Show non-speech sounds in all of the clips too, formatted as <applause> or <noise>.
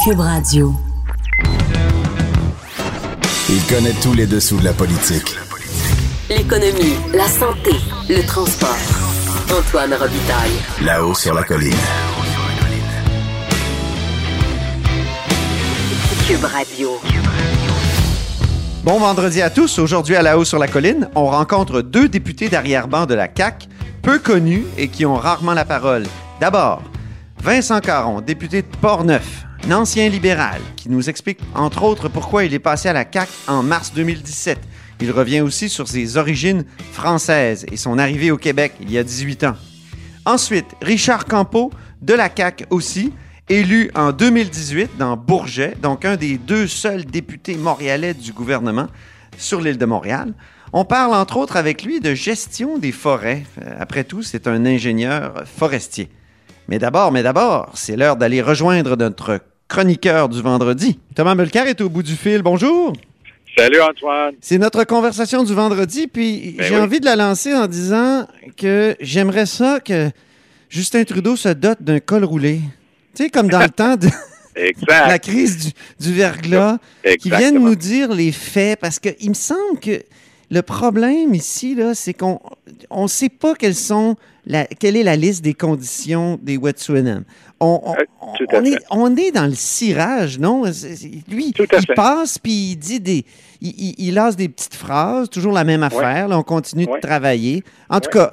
Cube Radio. Il connaît tous les dessous de la politique. L'économie, la santé, le transport. Antoine Robitaille. Là-haut sur la colline. Cube Radio. Bon vendredi à tous. Aujourd'hui à La Haut sur la Colline, on rencontre deux députés d'arrière-ban de la CAQ, peu connus et qui ont rarement la parole. D'abord, Vincent Caron, député de Portneuf, un ancien libéral, qui nous explique entre autres pourquoi il est passé à la CAQ en mars 2017. Il revient aussi sur ses origines françaises et son arrivée au Québec il y a 18 ans. Ensuite, Richard Campeau, de la CAQ aussi, élu en 2018 dans Bourget, donc un des deux seuls députés montréalais du gouvernement sur l'île de Montréal. On parle entre autres avec lui de gestion des forêts. Euh, Après tout, c'est un ingénieur forestier. Mais d'abord, mais d'abord, c'est l'heure d'aller rejoindre notre chroniqueur du vendredi. Thomas Mulcair est au bout du fil. Bonjour. Salut Antoine. C'est notre conversation du vendredi, puis Ben j'ai oui. envie de la lancer en disant que j'aimerais ça que Justin Trudeau se dote d'un col roulé. Tu sais, comme dans le <laughs> temps de la crise du, du verglas, qui viennent nous dire les faits, parce qu'il me semble que le problème ici, là, c'est qu'on on sait pas quelles sont la, quelle est la liste des conditions des Wet'suwet'en. On, on, Euh, tout à on fait. est, on est dans le cirage, non? Lui, Tout à il fait. passe puis il dit des. Il, il- il lance des petites phrases, toujours la même affaire. là, on continue Ouais. de travailler. En tout Ouais. cas,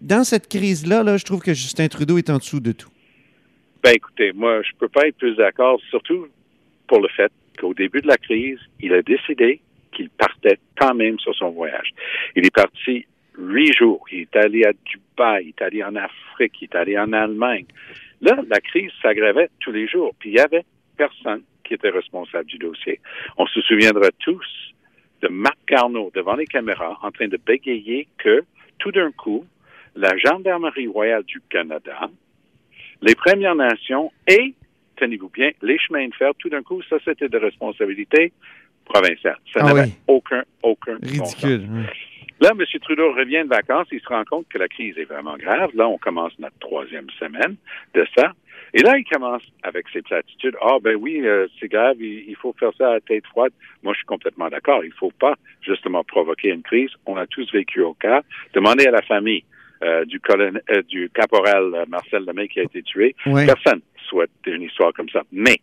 dans cette crise-là, là, je trouve que Justin Trudeau est en dessous de tout. Ben écoutez, moi, je peux pas être plus d'accord, surtout pour le fait qu'au début de la crise, il a décidé qu'il partait quand même sur son voyage. Il est parti huit jours. Il est allé à Dubaï, il est allé en Afrique, il est allé en Allemagne. Là, la crise s'aggravait tous les jours, puis il y avait personne qui était responsable du dossier. On se souviendra tous de Marc Garneau devant les caméras en train de bégayer que tout d'un coup, la Gendarmerie royale du Canada, les Premières Nations et, tenez-vous bien, les chemins de fer, tout d'un coup, ça, c'était de responsabilité provinciale. Ça Ah n'avait oui. aucun, aucun bon sens. Ridicule. Là, M. Trudeau revient de vacances, il se rend compte que la crise est vraiment grave. Là, on commence notre troisième semaine de ça. Et là, il commence avec ses platitudes. Ah, ben oui, euh, c'est grave, il, il faut faire ça à tête froide. Moi, je suis complètement d'accord. Il faut pas, justement, provoquer une crise. On a tous vécu au cas. Demandez à la famille euh, du, colonel, euh, du caporal euh, Marcel Lemay qui a été tué. Ouais. Personne souhaite une histoire comme ça. Mais,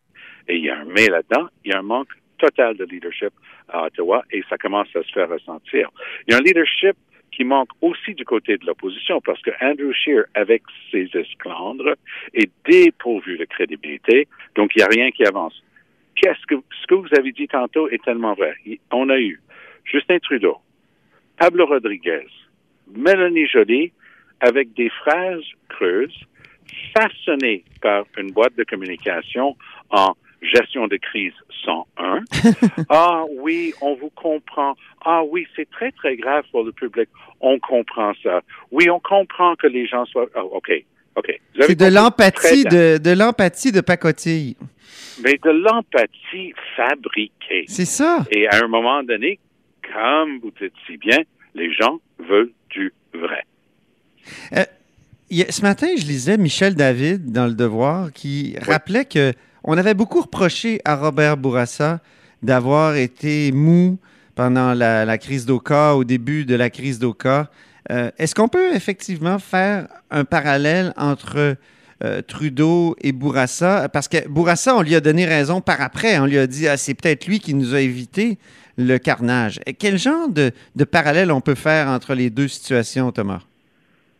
et il y a un mais là-dedans, il y a un manque total de leadership à Ottawa et ça commence à se faire ressentir. Il y a un leadership qui manque aussi du côté de l'opposition parce que Andrew Scheer, avec ses esclandres, est dépourvu de crédibilité, donc il n'y a rien qui avance. Qu'est-ce que ce que vous avez dit tantôt est tellement vrai. On a eu Justin Trudeau, Pablo Rodriguez, Mélanie Joly, avec des phrases creuses, façonnées par une boîte de communication en gestion de crise 101. ah oui, on vous comprend. Ah oui, c'est très, très grave pour le public. On comprend ça. Oui, on comprend que les gens soient... Ah, OK, OK. C'est de l'empathie de, de l'empathie de pacotille. Mais de l'empathie fabriquée. C'est ça. Et à un moment donné, comme vous dites si bien, les gens veulent du vrai. A- ce matin, je lisais Michel David dans Le Devoir qui rappelait que on avait beaucoup reproché à Robert Bourassa d'avoir été mou pendant la, crise d'Oka, au début de la crise d'Oka. Euh, Est-ce qu'on peut effectivement faire un parallèle entre euh, Trudeau et Bourassa? Parce que Bourassa, on lui a donné raison par après. On lui a dit, ah, c'est peut-être lui qui nous a évité le carnage. Et Quel genre de, de parallèle on peut faire entre les deux situations, Thomas?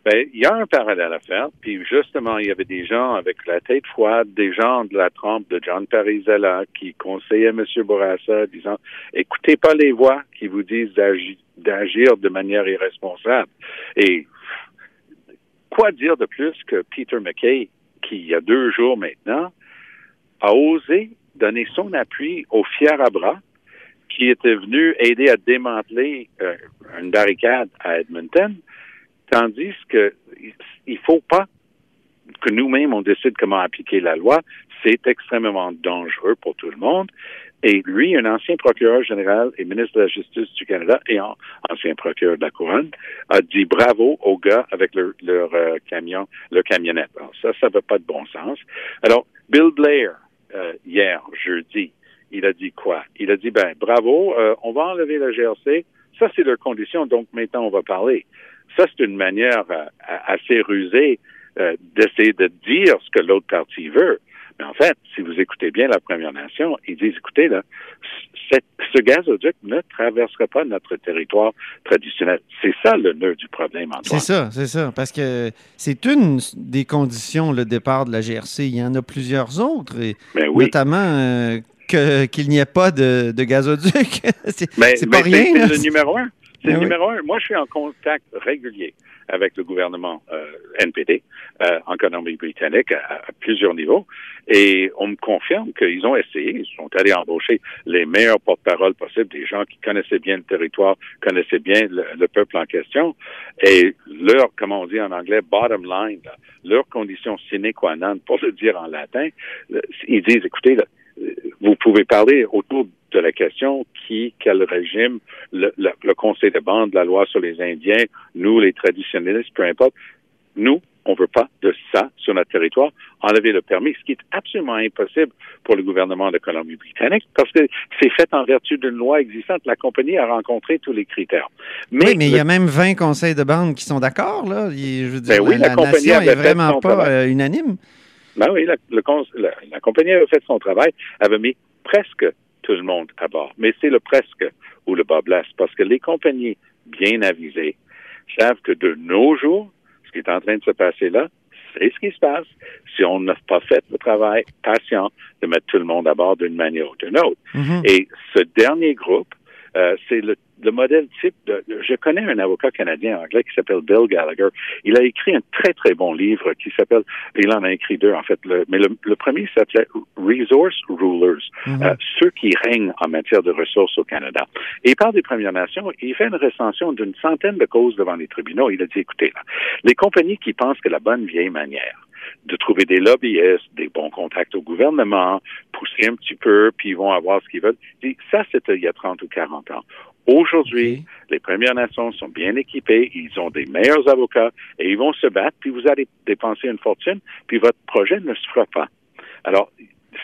Ben, il y a un parallèle à faire. Puis justement, il y avait des gens avec la tête froide, des gens de la trempe de John Parizella qui conseillaient M. Bourassa, disant écoutez pas les voix qui vous disent d'agi- d'agir de manière irresponsable. Et quoi dire de plus que Peter McKay, qui il y a deux jours maintenant, a osé donner son appui au fier à bras qui était venu aider à démanteler euh, une barricade à Edmonton, tandis que il faut pas que nous-mêmes on décide comment appliquer la loi. C'est extrêmement dangereux pour tout le monde. Et lui, un ancien procureur général et ministre de la Justice du Canada et en- ancien procureur de la Couronne, a dit bravo aux gars avec leur, leur camion, leur camionnette. Alors ça, ça va pas de bon sens. Alors, Bill Blair, euh, hier, jeudi, il a dit quoi? Il a dit, ben, bravo, euh, on va enlever la GRC. Ça, c'est leur condition, donc maintenant, on va parler. Ça, c'est une manière euh, assez rusée d'essayer de dire ce que l'autre partie veut. Mais en fait, si vous écoutez bien la Première Nation, ils disent, écoutez, là, ce gazoduc ne traversera pas notre territoire traditionnel. C'est ça le nœud du problème, Antoine. C'est ça, c'est ça. Parce que c'est une des conditions, le départ de la GRC. Il y en a plusieurs autres, et ben notamment euh, qu'il n'y ait pas de, gazoduc. <laughs> c'est pas rien. C'est le numéro un. C'est ben le numéro un. Moi, je suis en contact régulier avec le gouvernement euh, NPD euh, en Colombie-Britannique à, plusieurs niveaux. Et on me confirme qu'ils ont essayé, ils sont allés embaucher les meilleurs porte-parole possibles, des gens qui connaissaient bien le territoire, connaissaient bien le, peuple en question. Et leur, comment on dit en anglais, bottom line, leur condition sine qua non, pour le dire en latin, ils disent, écoutez, vous pouvez parler autour de la question qui, quel régime, le, le, Conseil de bande, la loi sur les Indiens, nous, les traditionnalistes, peu importe, nous, on veut pas de ça sur notre territoire, enlever le permis, ce qui est absolument impossible pour le gouvernement de Colombie-Britannique, parce que c'est fait en vertu d'une loi existante. La compagnie a rencontré tous les critères. Mais oui, mais il y a même 20 conseils de bande qui sont d'accord, là. Je veux dire, ben la, compagnie nation est vraiment pas euh, unanime. Ben oui, la, la compagnie avait fait son travail, avait mis presque tout le monde à bord. Mais c'est le presque où le bas blesse, parce que les compagnies bien avisées savent que de nos jours, ce qui est en train de se passer là, c'est ce qui se passe si on n'a pas fait le travail patient de mettre tout le monde à bord d'une manière ou d'une autre. Mm-hmm. Et ce dernier groupe, euh, c'est le le modèle type de, je connais un avocat canadien anglais qui s'appelle Bill Gallagher. Il a écrit un très très bon livre qui s'appelle, il en a écrit deux en fait, le, mais le, premier s'appelait Resource Rulers, mhm. euh, ceux qui règnent en matière de ressources au Canada. Et il parle des Premières Nations. Il fait une recension d'une centaine de causes devant les tribunaux. Il a dit, écoutez, là, les compagnies qui pensent que la bonne vieille manière de trouver des lobbyistes, des bons contacts au gouvernement, pousser un petit peu, puis ils vont avoir ce qu'ils veulent. Ça, c'était il y a 30 ou 40 ans. Aujourd'hui, les Premières Nations sont bien équipées, ils ont des meilleurs avocats et ils vont se battre, puis vous allez dépenser une fortune, puis votre projet ne se fera pas. Alors,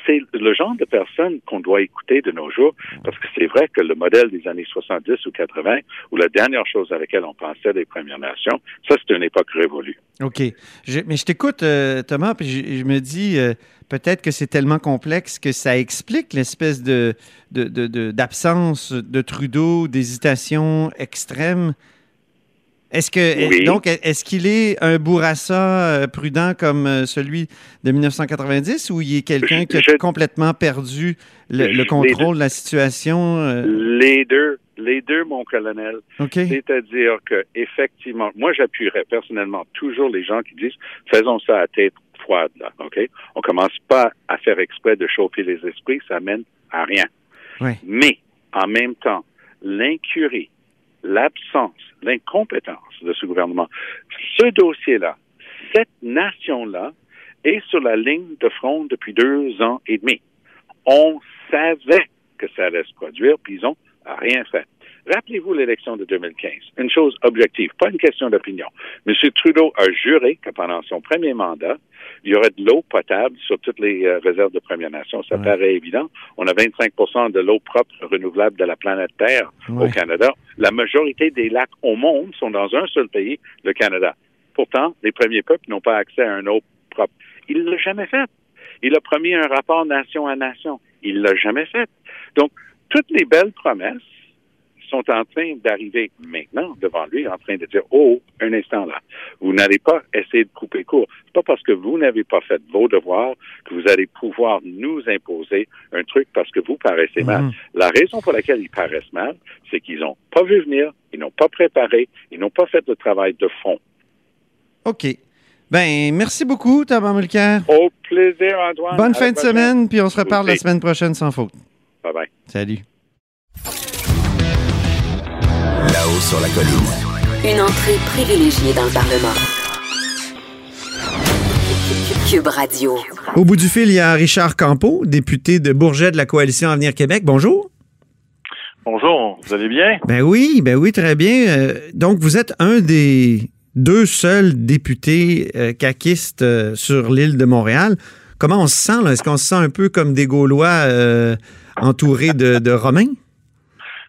c'est le genre de personnes qu'on doit écouter de nos jours, parce que c'est vrai que le modèle des années 70 ou 80, ou la dernière chose à laquelle on pensait des Premières Nations, ça, c'est une époque révolue. OK. mais je t'écoute, euh, Thomas, puis je, me dis, euh, peut-être que c'est tellement complexe que ça explique l'espèce d'absence de Trudeau, d'hésitation extrême est-ce que donc est-ce qu'il est un bourrassa euh, prudent comme euh, celui de 1990 ou il est quelqu'un qui a complètement perdu le, contrôle de la situation? Euh? Les deux, les deux, mon colonel. C'est-à-dire que effectivement, moi j'appuierais personnellement toujours les gens qui disent faisons ça à tête froide là, ok? On commence pas à faire exprès de chauffer les esprits, ça mène à rien. Mais en même temps, l'incurie l'absence, l'incompétence de ce gouvernement. Ce dossier-là, cette nation-là est sur la ligne de front depuis deux ans et demi. On savait que ça allait se produire, puis ils n'ont rien fait. Rappelez-vous l'élection de 2015. Une chose objective, pas une question d'opinion. M. Trudeau a juré que pendant son premier mandat, il y aurait de l'eau potable sur toutes les euh, réserves de Première Nation. Ça paraît évident. On a 25 de l'eau propre renouvelable de la planète Terre au Canada. La majorité des lacs au monde sont dans un seul pays, le Canada. Pourtant, les premiers peuples n'ont pas accès à un eau propre. Il ne l'a jamais fait. Il a promis un rapport nation à nation. Il ne l'a jamais fait. Donc, toutes les belles promesses sont en train d'arriver maintenant devant lui, en train de dire Oh, un instant là, vous n'allez pas essayer de couper court. C'est pas parce que vous n'avez pas fait vos devoirs que vous allez pouvoir nous imposer un truc parce que vous paraissez mal. Mhm. La raison pour laquelle ils paraissent mal, c'est qu'ils n'ont pas vu venir, ils n'ont pas préparé, ils n'ont pas fait de travail de fond. OK. Ben, merci beaucoup, Thomas Mulcair. Au plaisir, Antoine. Bonne fin de semaine, puis on se reparle la semaine prochaine sans faute. Bye bye. Salut. Là-haut sur la colline. Une entrée privilégiée dans le Parlement. Cube Radio. Au bout du fil, il y a Richard Campeau, député de Bourget de la Coalition Avenir Québec. Bonjour. Bonjour, vous allez bien? Ben oui, ben oui, très bien. Euh, donc, vous êtes un des deux seuls députés euh, caquistes euh, sur l'île de Montréal. comment on se sent? là? Est-ce qu'on se sent un peu comme des Gaulois euh, entourés de, de Romains?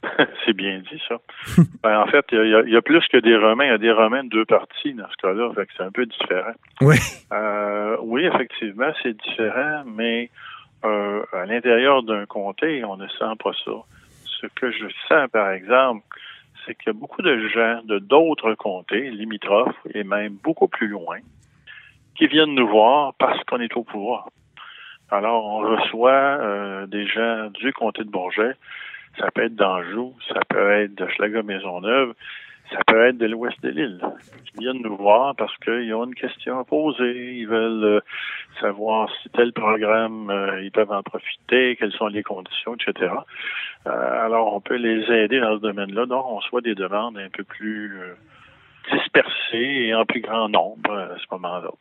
<laughs> C'est bien dit, ça. <laughs> Ben, en fait, il y, a- il y a plus que des Romains. Il y a des Romains de deux parties dans ce cas-là. C'est un peu différent. Oui. Euh, oui, effectivement, c'est différent, mais euh, à l'intérieur d'un comté, on ne sent pas ça. Ce que je sens, par exemple, c'est qu'il y a beaucoup de gens de d'autres comtés, limitrophes, et même beaucoup plus loin, qui viennent nous voir parce qu'on est au pouvoir. Alors, on reçoit euh, des gens du comté de Bourget, ça peut être d'Anjou, ça peut être de Schlager-Maisonneuve, ça peut être de l'ouest de l'île. Ils viennent nous voir parce qu'ils ont une question à poser. Ils veulent euh, savoir si tel programme, euh, ils peuvent en profiter, quelles sont les conditions, etc. Euh, alors, on peut les aider dans ce domaine-là. Donc, on reçoit des demandes un peu plus dispersées et en plus grand nombre à ce moment-là.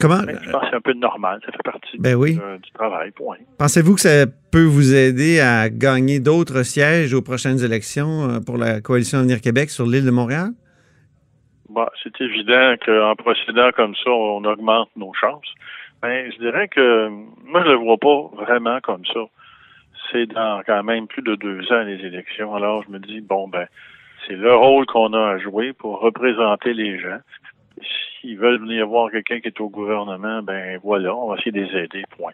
Comment? Mais je pense que c'est un peu normal. Ça fait partie Ben oui. du travail, point. Pensez-vous que ça peut vous aider à gagner d'autres sièges aux prochaines élections euh, pour la Coalition Avenir Québec sur l'île de Montréal? Bon, c'est évident qu'en procédant comme ça, on augmente nos chances. Mais je dirais que moi, je le vois pas vraiment comme ça. C'est dans quand même plus de deux ans les élections. Alors, je me dis, bon, ben, c'est le rôle qu'on a à jouer pour représenter les gens. S'ils veulent venir voir quelqu'un qui est au gouvernement, ben voilà, on va essayer de les aider, point.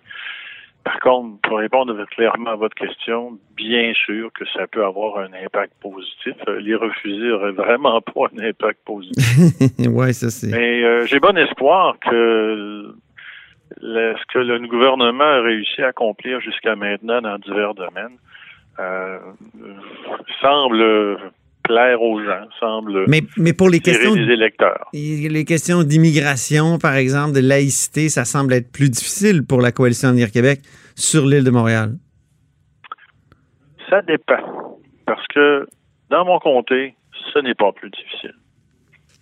Par contre, pour répondre clairement à votre question, bien sûr que ça peut avoir un impact positif. Euh, Les refuser aurait vraiment <laughs> pas un impact positif. <laughs> oui, ça c'est. Mais euh, j'ai bon espoir que le- ce que le gouvernement a réussi à accomplir jusqu'à maintenant dans divers domaines euh, semble plaire aux gens, semble Mais, mais pour les questions, des électeurs. les questions d'immigration, par exemple, de laïcité, ça semble être plus difficile pour la Coalition Avenir Québec sur l'île de Montréal. Ça dépend. Parce que dans mon comté, ce n'est pas plus difficile.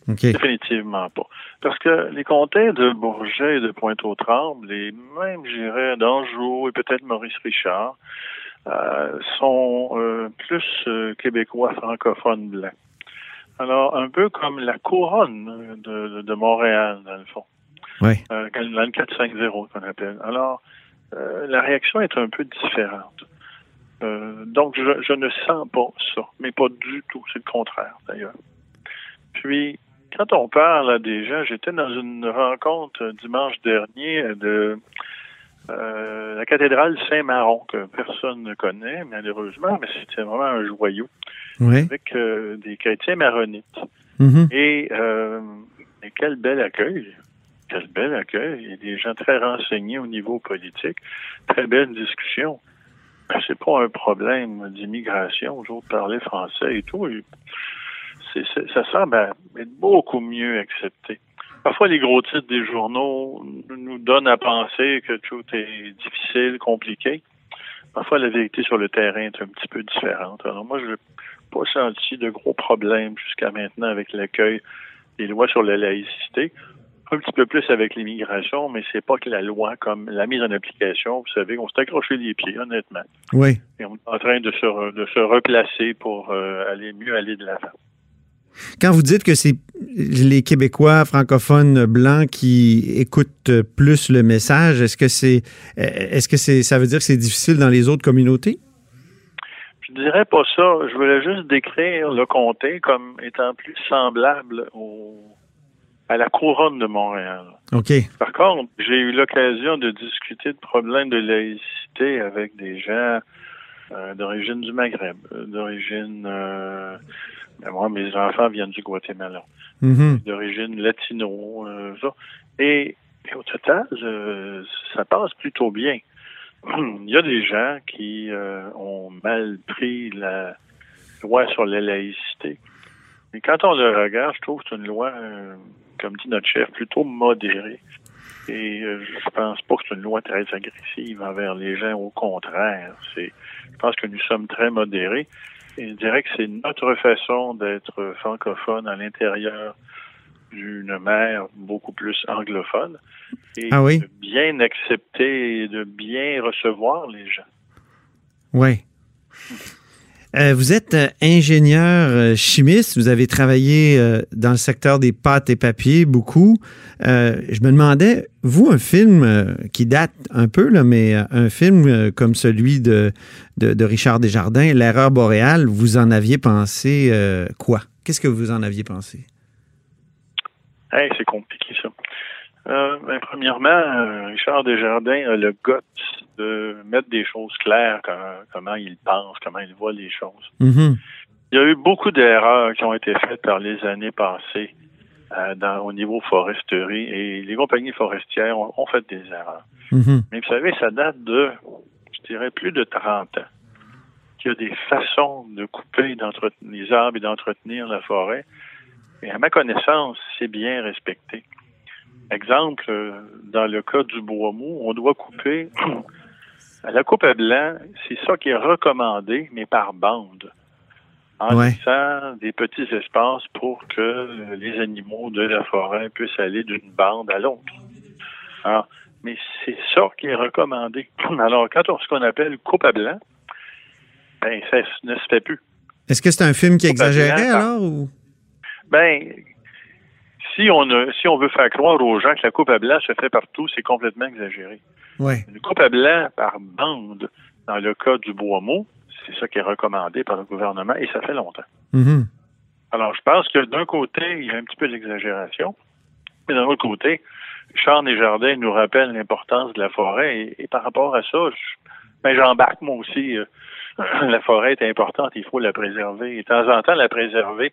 OK. Définitivement pas. Parce que les comtés de Bourget et de Pointe-aux-Trembles, et même, je dirais, d'Anjou et peut-être Maurice Richard, sont euh, plus euh, québécois francophones blancs. Alors, un peu comme la couronne de, Montréal, dans le fond. Oui. Euh, dans le 450 qu'on appelle. Alors, euh, la réaction est un peu différente. Euh, donc, je, je ne sens pas ça, mais pas du tout. C'est le contraire, d'ailleurs. Puis, quand on parle à des gens, j'étais dans une rencontre euh, dimanche dernier euh, de euh, la cathédrale Saint-Maron, que personne ne connaît, malheureusement, mais c'était vraiment un joyau, Oui. avec euh, des chrétiens maronites. Mhm. Et, euh, et quel bel accueil. Quel bel accueil. Il y a des gens très renseignés au niveau politique. Très belle discussion. Ben, c'est pas un problème d'immigration. Autres parlaient français et tout. Et ça semble être beaucoup mieux accepté. Parfois, les gros titres des journaux nous donnent à penser que tout est difficile, compliqué. Parfois, la vérité sur le terrain est un petit peu différente. Alors, moi, je n'ai pas senti de gros problèmes jusqu'à maintenant avec l'accueil des lois sur la laïcité. Un petit peu plus avec l'immigration, mais c'est pas que la loi comme la mise en application. Vous savez, on s'est accroché les pieds, honnêtement. Oui. Et on est en train de se, re- de se replacer pour euh, aller mieux aller de l'avant. Quand vous dites que c'est les Québécois francophones blancs qui écoutent plus le message, est-ce que c'est est-ce que c'est ça veut dire que c'est difficile dans les autres communautés? Je dirais pas ça. Je voulais juste décrire le comté comme étant plus semblable au, à la couronne de Montréal. OK. Par contre, j'ai eu l'occasion de discuter de problèmes de laïcité avec des gens euh, d'origine du Maghreb, euh, d'origine... Euh, ben, moi, mes enfants viennent du Guatemala, Mhm. d'origine latino, euh, ça. Et, et au total, euh, ça passe plutôt bien. <clears throat> Il y a des gens qui euh, ont mal pris la loi sur la laïcité. Et quand on le regarde, je trouve que c'est une loi, comme dit notre chef, plutôt modérée. Et je pense pas que c'est une loi très agressive envers les gens. Au contraire, c'est, je pense que nous sommes très modérés. Je dirais que c'est notre façon d'être francophone à l'intérieur d'une mer beaucoup plus anglophone et Ah oui? de bien accepter et de bien recevoir les gens. Oui. Euh, vous êtes euh, ingénieur euh, chimiste, vous avez travaillé dans le secteur des pâtes et papiers beaucoup. je me demandais, vous, un film qui date un peu, là, mais un film comme celui de, de, Richard Desjardins, L'erreur boréale, vous en aviez pensé quoi? Qu'est-ce que vous en aviez pensé? c'est compliqué ça. Ben, premièrement, Richard Desjardins a le goût de mettre des choses claires, comment, il pense, comment il voit les choses. Mm-hmm. Il y a eu beaucoup d'erreurs qui ont été faites par les années passées euh, au niveau foresterie et les compagnies forestières ont, fait des erreurs. Mm-hmm. Mais vous savez, ça date de, je dirais, plus de 30 ans qu'il y a des façons de couper les arbres et d'entretenir la forêt. Et à ma connaissance, c'est bien respecté. Exemple, euh, dans le cas du bois mou, on doit couper <clears throat> La coupe à blanc, c'est ça qui est recommandé, mais par bande. En laissant des petits espaces pour que les animaux de la forêt puissent aller d'une bande à l'autre. Alors, mais c'est ça qui est recommandé. <clears throat> Alors, quand on ce qu'on appelle coupe à blanc, ben, ça ne se fait plus. Est-ce que c'est un film qui exagérait alors ou? Ben, si on a, si on veut faire croire aux gens que la coupe à blanc se fait partout, c'est complètement exagéré. Une coupe à blanc par bande, dans le cas du bois mou, c'est ça qui est recommandé par le gouvernement et ça fait longtemps. Mm-hmm. Alors, je pense que d'un côté, il y a un petit peu d'exagération, mais d'un autre côté, Charles et Jardin nous rappellent l'importance de la forêt et, par rapport à ça, ben, j'embarque moi aussi. Euh, <clears throat> la forêt est importante, il faut la préserver. Et de temps en temps, la préserver,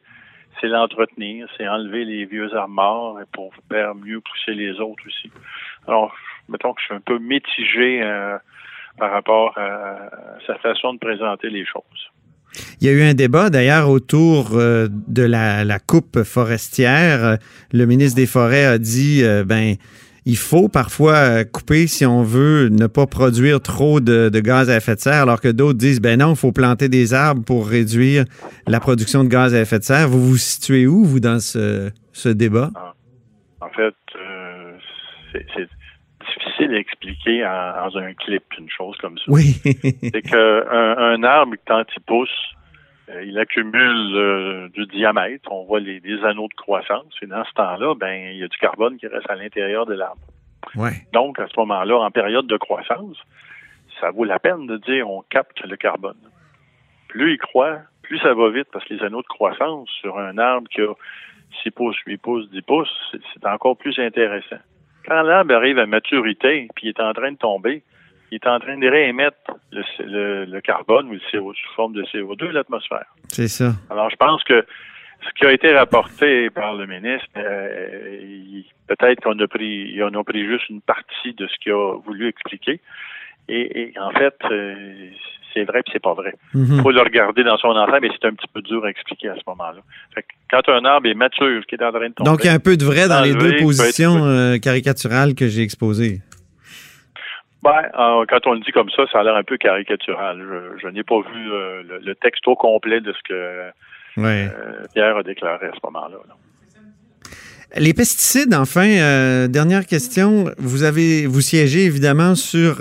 c'est l'entretenir, c'est enlever les vieux armoires pour faire mieux pousser les autres aussi. Alors, mettons que je suis un peu mitigé euh, par rapport à, sa façon de présenter les choses. Il y a eu un débat d'ailleurs autour euh, de la, coupe forestière. Le ministre des Forêts a dit ben il faut parfois couper si on veut ne pas produire trop de, gaz à effet de serre, alors que d'autres disent ben non, il faut planter des arbres pour réduire la production de gaz à effet de serre. Vous vous situez où, vous, dans ce, débat? Ah. En fait, euh, c'est difficile à expliquer dans un clip, une chose comme ça. Oui. c'est qu'un un arbre, quand il pousse, euh, il accumule euh, du diamètre. On voit les, anneaux de croissance. Et dans ce temps-là, ben, il y a du carbone qui reste à l'intérieur de l'arbre. Ouais. Donc, à ce moment-là, en période de croissance, ça vaut la peine de dire on capte le carbone. Plus il croit, plus ça va vite parce que les anneaux de croissance sur un arbre qui a 6 pouces, 8 pouces, 10 pouces, c'est encore plus intéressant. Quand l'arbre arrive à maturité, puis il est en train de tomber, il est en train de réémettre le, carbone ou le CO sous forme de CO2 de l'atmosphère. C'est ça. Alors, je pense que ce qui a été rapporté par le ministre, euh, peut-être qu'on a pris, on a pris juste une partie de ce qu'il a voulu expliquer. Et, en fait, euh, c'est vrai puis c'est pas vrai. Il mhm. faut le regarder dans son ensemble, mais c'est un petit peu dur à expliquer à ce moment-là. quand un arbre est mature, qui est en train de tomber... Donc, il y a un peu de vrai dans les deux positions euh, caricaturales que j'ai exposées. Ben, euh, quand on le dit comme ça, ça a l'air un peu caricatural. Je, n'ai pas vu euh, le, texte au complet de ce que euh, Pierre a déclaré à ce moment-là. Les pesticides, enfin, dernière question. Vous avez, vous siégez évidemment sur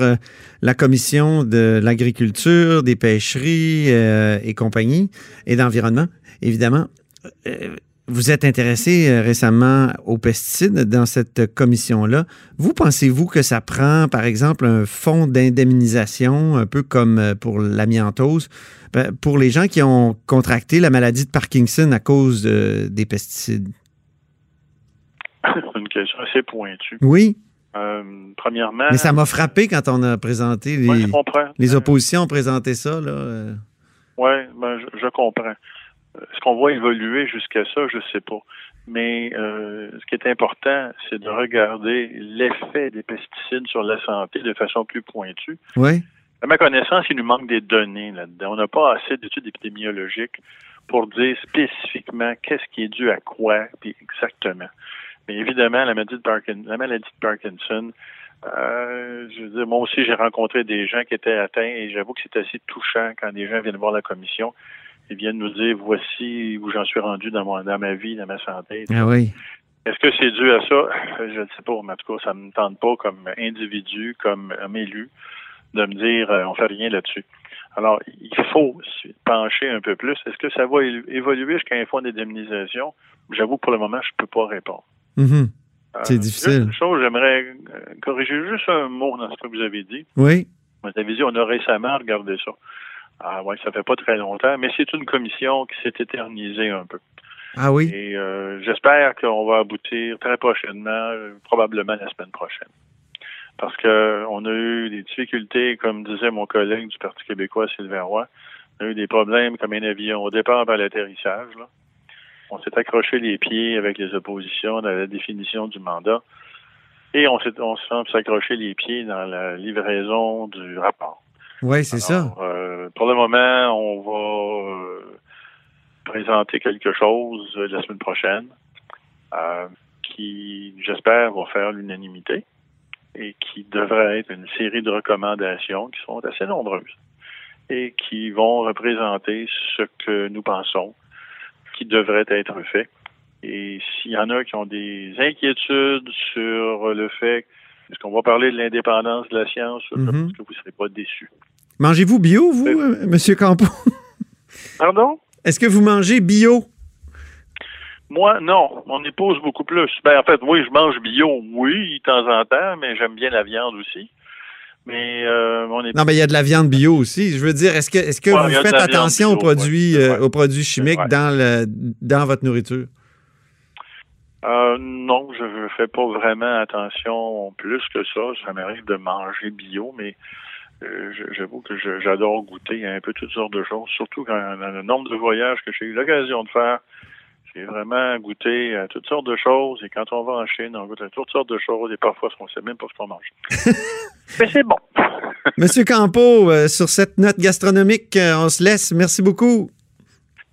la commission de l'agriculture, des pêcheries et compagnie, et d'environnement, évidemment. Vous êtes intéressé euh, récemment aux pesticides dans cette commission-là. Vous pensez-vous que ça prend, par exemple, un fonds d'indemnisation, un peu comme euh, pour l'amiantose, ben, pour les gens qui ont contracté la maladie de Parkinson à cause des pesticides? C'est <laughs> une question assez pointue. Oui. Euh, premièrement. Mais ça m'a frappé quand on a présenté les, les oppositions ont présenté ça. Oui, ben, je comprends. Ce qu'on voit évoluer jusqu'à ça, je ne sais pas. Mais euh, ce qui est important, c'est de regarder l'effet des pesticides sur la santé de façon plus pointue. Oui. À ma connaissance, il nous manque des données là-dedans. On n'a pas assez d'études épidémiologiques pour dire spécifiquement qu'est-ce qui est dû à quoi, puis exactement. Mais évidemment, la maladie de, Parkinson, la maladie de Parkinson, euh, je veux dire, moi aussi, j'ai rencontré des gens qui étaient atteints et j'avoue que c'est assez touchant quand des gens viennent voir la commission ils viennent nous dire voici où j'en suis rendu dans, mon, dans ma vie, dans ma santé. Ah oui. Est-ce que c'est dû à ça? <laughs> Je ne sais pas, mais en tout cas, ça ne me tente pas comme individu, comme homme élu, de me dire euh, on fait rien là-dessus. Alors, il faut se pencher un peu plus. Est-ce que ça va évoluer jusqu'à un fonds d'indemnisation? J'avoue, pour le moment, je ne peux pas répondre. Mhm. C'est Euh, difficile. Une chose, j'aimerais euh, corriger juste un mot dans ce que vous avez dit. Oui. Vous avez dit, on a récemment regardé ça. Ah ouais, ça fait pas très longtemps, mais c'est une commission qui s'est éternisée un peu. Ah oui? Et euh, j'espère qu'on va aboutir très prochainement, euh, probablement la semaine prochaine. Parce que on a eu des difficultés, comme disait mon collègue du Parti québécois, Sylvain Roy. On a eu des problèmes comme un avion au départ par l'atterrissage. là. On s'est accroché les pieds avec les oppositions dans la définition du mandat. Et on s'est on s'est s'accrocher les pieds dans la livraison du rapport. Oui, c'est ça. Euh, pour le moment, on va euh, présenter quelque chose euh, la semaine prochaine qui, j'espère, va faire l'unanimité et qui devrait être une série de recommandations qui sont assez nombreuses et qui vont représenter ce que nous pensons qui devrait être fait. Et s'il y en a qui ont des inquiétudes sur le fait, est-ce qu'on va parler de l'indépendance de la science, je Mhm. pense que vous ne serez pas déçus? Mangez-vous bio, vous, euh, Monsieur Campo? <laughs> Pardon? Est-ce que vous mangez bio? Moi, non. Mon épouse, beaucoup plus. Ben, en fait, oui, je mange bio, oui, de temps en temps, mais j'aime bien la viande aussi. Mais euh, mon épouse... Non, mais il y a de la viande bio aussi. Je veux dire, est-ce que, est-ce que Ouais, vous faites attention bio, aux produits, ouais, euh, aux produits chimiques dans, le, dans votre nourriture? Euh, non, je ne fais pas vraiment attention plus que ça. Ça m'arrive de manger bio, mais euh, je- j'avoue que j'adore goûter à un peu toutes sortes de choses, surtout quand dans le nombre de voyages que j'ai eu l'occasion de faire. J'ai vraiment goûté à toutes sortes de choses et quand on va en Chine, on goûte à toutes sortes de choses et parfois on ne sait même pas ce qu'on mange. <laughs> mais c'est bon. Monsieur Campo, euh, sur cette note gastronomique, euh, on se laisse. Merci beaucoup.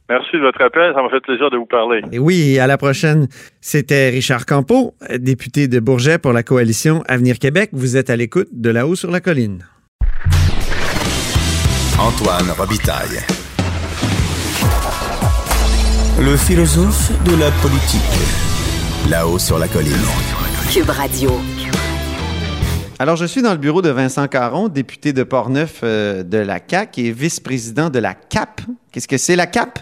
Merci de votre appel, ça m'a fait plaisir de vous parler. Et oui, à la prochaine. C'était Richard Campo, euh, député de Bourget pour la coalition Avenir Québec. Vous êtes à l'écoute de là-haut sur la colline. Antoine Robitaille. Le philosophe de la politique. Là-haut sur la colline. Cube Radio. Alors, je suis dans le bureau de Vincent Caron, député de Portneuf euh, de la CAQ et vice-président de la CAP. Qu'est-ce que c'est la CAP?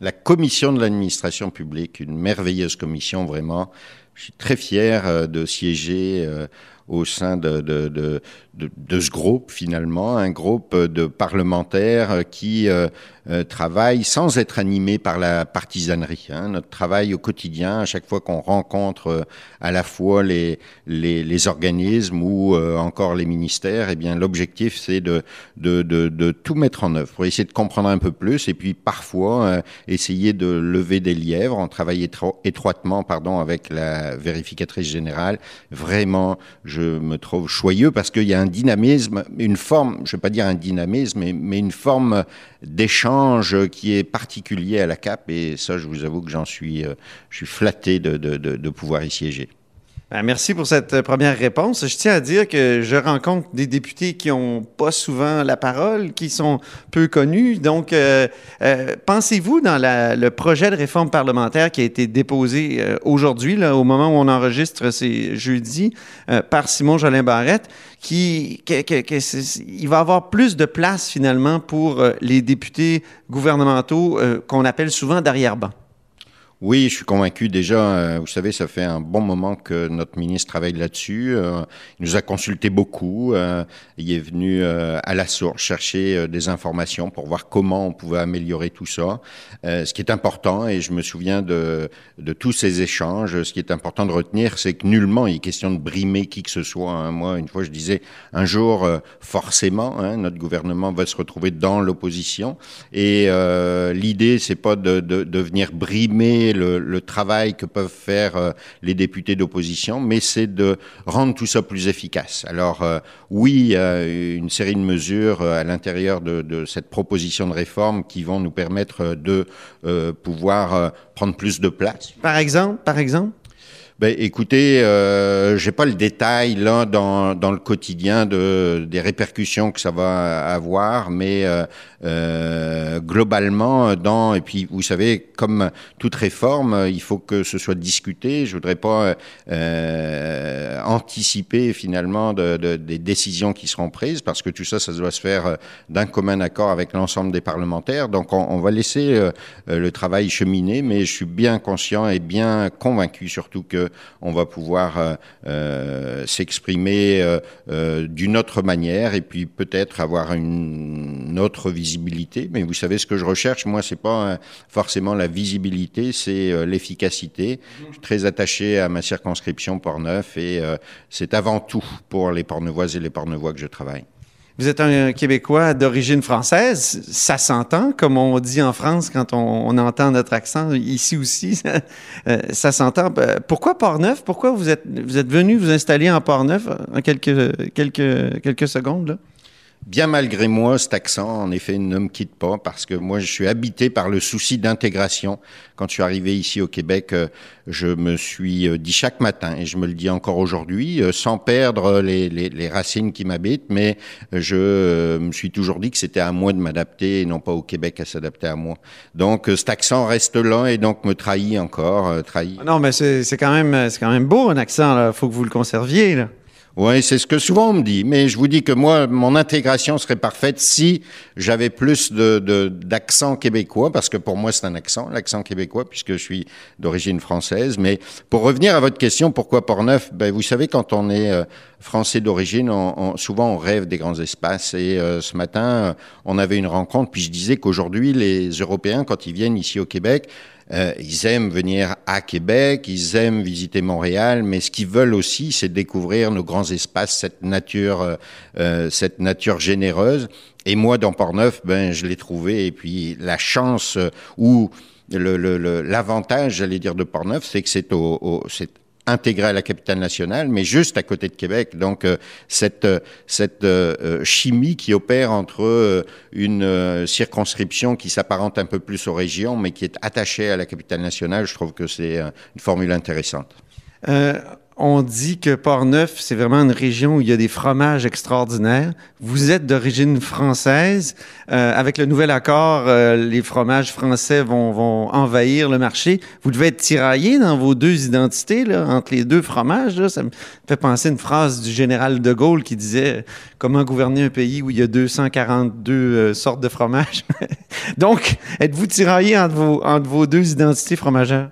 La commission de l'administration publique, une merveilleuse commission vraiment. Je suis très fier euh, de siéger euh, au sein de, de, de, de, de ce groupe finalement, un groupe de parlementaires euh, qui euh, euh, travaillent sans être animés par la partisanerie. Hein. Notre travail au quotidien, à chaque fois qu'on rencontre euh, à la fois les, les, les organismes ou euh, encore les ministères, eh bien l'objectif c'est de, de, de, de tout mettre en œuvre pour essayer de comprendre un peu plus et puis parfois euh, essayer de lever des lièvres. On travaille étro- étroitement pardon, avec la vérificatrice générale. Vraiment, je me trouve choyeux parce qu'il y a un dynamisme, une forme, je ne vais pas dire un dynamisme, mais, une forme d'échange qui est particulier à la CAP et ça, je vous avoue que j'en suis, euh, je suis flatté de pouvoir y siéger. Ben, merci pour cette euh, première réponse. Je tiens à dire que je rencontre des députés qui ont pas souvent la parole, qui sont peu connus. Donc, euh, euh, pensez-vous dans la- le projet de réforme parlementaire qui a été déposé euh, aujourd'hui, là, au moment où on enregistre, c'est jeudi, euh, par Simon Jolin Barrette, qui, que- que- il va avoir plus de place finalement pour les députés gouvernementaux qu'on appelle souvent d'arrière-ban? Oui, je suis convaincu déjà. euh, vous savez, ça fait un bon moment que notre ministre travaille là-dessus. euh, il nous a consulté beaucoup. euh, il est venu à la source chercher des informations pour voir comment on pouvait améliorer tout ça. Ce qui est important, et je me souviens de, tous ces échanges, ce qui est important de retenir, c'est que nullement il est question de brimer qui que ce soit. hein. Moi, une fois, je disais, un jour, forcément, hein, notre gouvernement va se retrouver dans l'opposition. Et l'idée, c'est pas de venir brimer le, travail que peuvent faire euh, les députés d'opposition, mais c'est de rendre tout ça plus efficace. Alors euh, oui, une série de mesures euh, à l'intérieur de, de cette proposition de réforme qui vont nous permettre de pouvoir prendre plus de place. Par exemple, par exemple? Ben, écoutez, euh, j'ai pas le détail là dans, dans le quotidien de des répercussions que ça va avoir, mais euh, euh, globalement, dans et puis vous savez, comme toute réforme, il faut que ce soit discuté. Je voudrais pas euh, anticiper finalement de, de, des décisions qui seront prises parce que tout ça, ça doit se faire d'un commun accord avec l'ensemble des parlementaires. Donc, on, on va laisser euh, le travail cheminer, mais je suis bien conscient et bien convaincu surtout que on va pouvoir euh, euh, s'exprimer euh, d'une autre manière et puis peut-être avoir une autre visibilité. Mais vous savez ce que je recherche, moi, c'est pas forcément la visibilité, c'est l'efficacité. Je suis très attaché à ma circonscription Portneuf et c'est avant tout pour les Portneuvoises et les Portneuvois que je travaille. Vous êtes un Québécois d'origine française. Ça s'entend, comme on dit en France quand on, entend notre accent. Ici aussi, <laughs> ça, euh, ça s'entend. Euh, pourquoi Port-Neuf? Pourquoi vous êtes, vous êtes venu vous installer en Port-Neuf en quelques, quelques, quelques secondes? Là? Bien malgré moi, cet accent, en effet, ne me quitte pas parce que moi, je suis habité par le souci d'intégration. Quand je suis arrivé ici au Québec, euh, je me suis euh, dit chaque matin, et je me le dis encore aujourd'hui, euh, sans perdre les, racines qui m'habitent, mais je me suis toujours dit que c'était à moi de m'adapter et non pas au Québec à s'adapter à moi. Donc, cet accent reste là et donc me trahit encore, trahit. Non, mais c'est quand même, c'est quand même beau un accent. Là, faut que vous le conserviez. Là. Oui, c'est ce que souvent on me dit. Mais je vous dis que moi, mon intégration serait parfaite si j'avais plus de, d'accent québécois, parce que pour moi c'est un accent, l'accent québécois, puisque je suis d'origine française. Mais pour revenir à votre question, pourquoi Portneuf? Ben vous savez, quand on est euh, français d'origine, on, on, souvent on rêve des grands espaces. Et euh, ce matin, on avait une rencontre, puis je disais qu'aujourd'hui, les Européens, quand ils viennent ici au Québec, euh, ils aiment venir à Québec, ils aiment visiter Montréal, mais ce qu'ils veulent aussi, c'est découvrir nos grands espaces, cette nature, euh, euh cette nature généreuse. Et moi, dans Portneuf, ben, je l'ai trouvé. Et puis la chance euh, ou l'avantage, le, j'allais dire, de Portneuf, c'est que c'est au, au c'est intégré à la capitale nationale, mais juste à côté de Québec. Donc euh, cette euh, cette euh, chimie qui opère entre une circonscription qui s'apparente un peu plus aux régions, mais qui est attachée à la capitale nationale, je trouve que c'est une formule intéressante. On dit que Port-Neuf, c'est vraiment une région où il y a des fromages extraordinaires. Vous êtes d'origine française. Euh, avec le nouvel accord, euh, les fromages français vont, vont, envahir le marché. Vous devez être tiraillé dans vos deux identités, là, entre les deux fromages. Là. Ça me fait penser à une phrase du général de Gaulle qui disait « Comment gouverner un pays où il y a 242 euh, sortes de fromages? » <laughs> Donc, êtes-vous tiraillé entre vos, entre vos deux identités fromagères?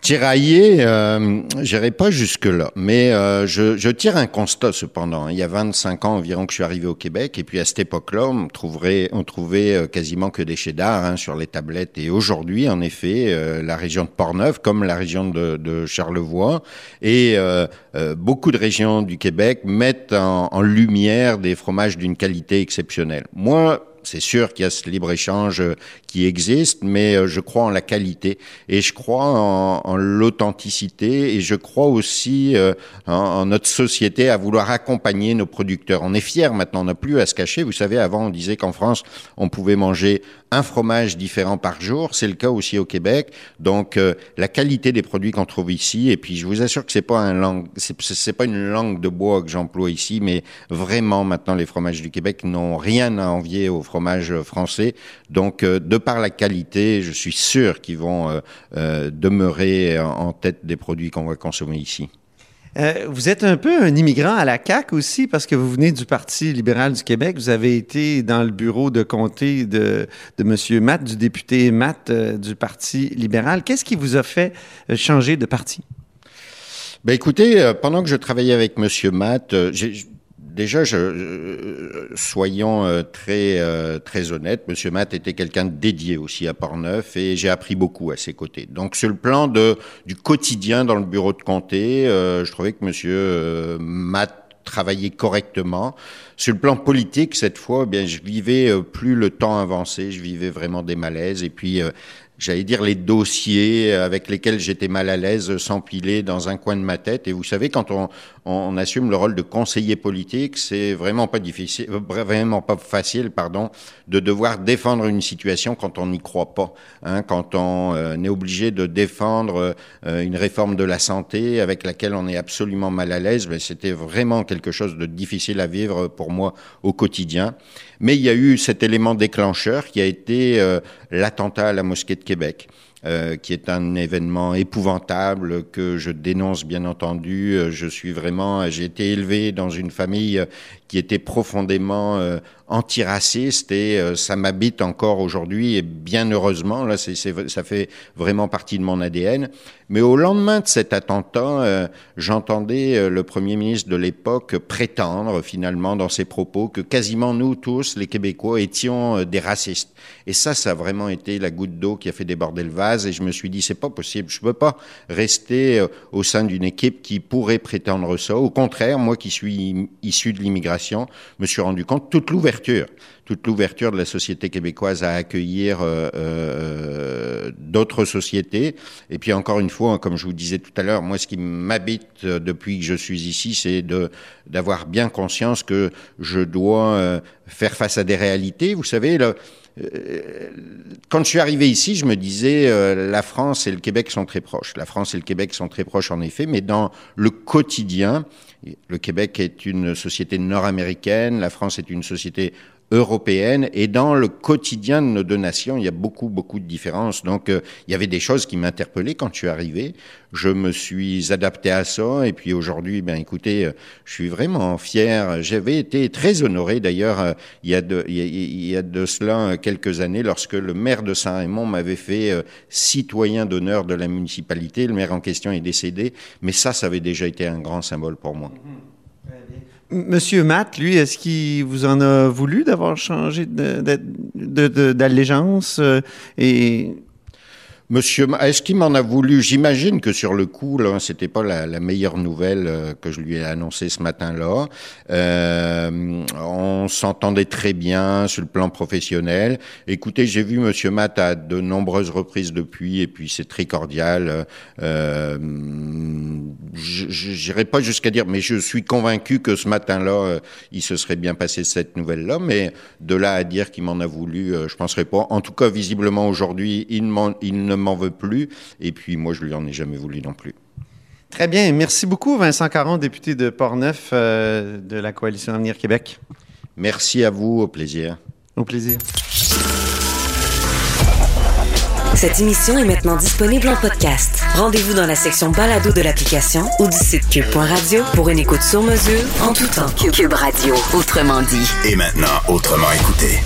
Tiraillé, euh, j'irai pas jusque-là, mais euh, je, je, tire un constat cependant. Il y a 25 ans environ que je suis arrivé au Québec, et puis à cette époque-là, on trouverait, on trouvait euh, quasiment que des cheddar hein, sur les tablettes. Et aujourd'hui, en effet, euh, la région de Portneuf, comme la région de, de Charlevoix, et euh, euh, beaucoup de régions du Québec mettent en, en lumière des fromages d'une qualité exceptionnelle. Moi, c'est sûr qu'il y a ce libre-échange euh, qui existe, mais euh, je crois en la qualité et je crois en, en l'authenticité et je crois aussi euh, en, en, notre société à vouloir accompagner nos producteurs. On est fiers maintenant, on n'a plus à se cacher. Vous savez, avant, on disait qu'en France, on pouvait manger un fromage différent par jour. C'est le cas aussi au Québec. Donc, la qualité des produits qu'on trouve ici, et puis je vous assure que c'est pas un c'est pas une langue de bois que j'emploie ici, mais vraiment maintenant les fromages du Québec n'ont rien à envier aux fromages français. Donc, euh, de par la qualité, je suis sûr qu'ils vont euh, euh demeurer en tête des produits qu'on va consommer ici. Euh, vous êtes un peu un immigrant à la CAQ aussi parce que vous venez du Parti libéral du Québec. Vous avez été dans le bureau de comté de, de M. Matt, du député Matt euh, du Parti libéral. Qu'est-ce qui vous a fait changer de parti? Ben écoutez, pendant que je travaillais avec M. Matt, j'ai déjà, je, soyons euh, très euh, très honnêtes, Monsieur Matt était quelqu'un de dédié aussi à Portneuf et j'ai appris beaucoup à ses côtés. Donc sur le plan de du quotidien dans le bureau de comté, euh, je trouvais que Monsieur Matt travaillait correctement. Sur le plan politique, cette fois, eh bien, je vivais plus le temps avancé, je vivais vraiment des malaises. Et puis, j'allais dire, les dossiers avec lesquels j'étais mal à l'aise s'empiler dans un coin de ma tête. Et vous savez, quand on, on assume le rôle de conseiller politique, c'est vraiment pas difficile, vraiment pas facile, pardon, de devoir défendre une situation quand on n'y croit pas, hein, quand on euh, est obligé de défendre euh, une réforme de la santé avec laquelle on est absolument mal à l'aise. Mais c'était vraiment quelque chose de difficile à vivre pour moi au quotidien. Mais il y a eu cet élément déclencheur qui a été euh, l'attentat à la mosquée de Québec. Euh, qui est un événement épouvantable que je dénonce bien entendu. Euh, je suis vraiment, j'ai été élevé dans une famille qui était profondément euh, antiraciste et euh, ça m'habite encore aujourd'hui et bien heureusement là ça fait vraiment partie de mon ADN mais au lendemain de cet attentat euh, j'entendais euh, le premier ministre de l'époque prétendre finalement dans ses propos que quasiment nous tous les Québécois étions des racistes. Et ça ça a vraiment été la goutte d'eau qui a fait déborder le vase et je me suis dit c'est pas possible je peux pas rester au sein d'une équipe qui pourrait prétendre ça. Au contraire moi qui suis issu de l'immigration me suis rendu compte toute l'ouverture, toute l'ouverture de la société québécoise à accueillir euh, euh, d'autres sociétés. Et puis encore une fois, comme je vous disais tout à l'heure, moi ce qui m'habite depuis que je suis ici, c'est de d'avoir bien conscience que je dois euh, faire face à des réalités. Vous savez, là, quand je suis arrivé ici, je me disais, la France et le Québec sont très proches. La France et le Québec sont très proches, en effet, mais dans le quotidien, le Québec est une société nord-américaine, la France est une société européenne et dans le quotidien de nos deux nations, il y a beaucoup, beaucoup de différences. Donc, euh, il y avait des choses qui m'interpellaient quand je suis arrivé. Je me suis adapté à ça et puis aujourd'hui, ben écoutez, euh, je suis vraiment fier. J'avais été très honoré d'ailleurs euh, il, y a de, il, y a de cela quelques années lorsque le maire de Saint-Raymond m'avait fait citoyen d'honneur de la municipalité. Le maire en question est décédé, mais ça, ça avait déjà été un grand symbole pour moi. Monsieur Matt, lui, est-ce qu'il vous en a voulu d'avoir changé d'allégeance euh, et Monsieur, est-ce qu'il m'en a voulu? J'imagine que sur le coup, là, c'était pas la, meilleure nouvelle euh, que je lui ai annoncée ce matin-là. Euh, on s'entendait très bien sur le plan professionnel. Écoutez, j'ai vu Monsieur Matt à de nombreuses reprises depuis, et puis c'est très cordial. Euh, J'irai pas jusqu'à dire, mais je suis convaincu que ce matin-là, euh, il se serait bien passé cette nouvelle-là. Mais de là à dire qu'il m'en a voulu, euh, je penserais pas. En tout cas, visiblement aujourd'hui, il, il ne m'en veut plus. Et puis moi, je lui en ai jamais voulu non plus. Très bien. Merci beaucoup, Vincent Caron, député de Portneuf euh, de la Coalition Avenir Québec. Merci à vous. Au plaisir. Au plaisir. Cette émission est maintenant disponible en podcast. Rendez-vous dans la section balado de l'application ou du site cube.radio pour une écoute sur mesure en tout temps. Cube Radio, autrement dit. Et maintenant, autrement écouté.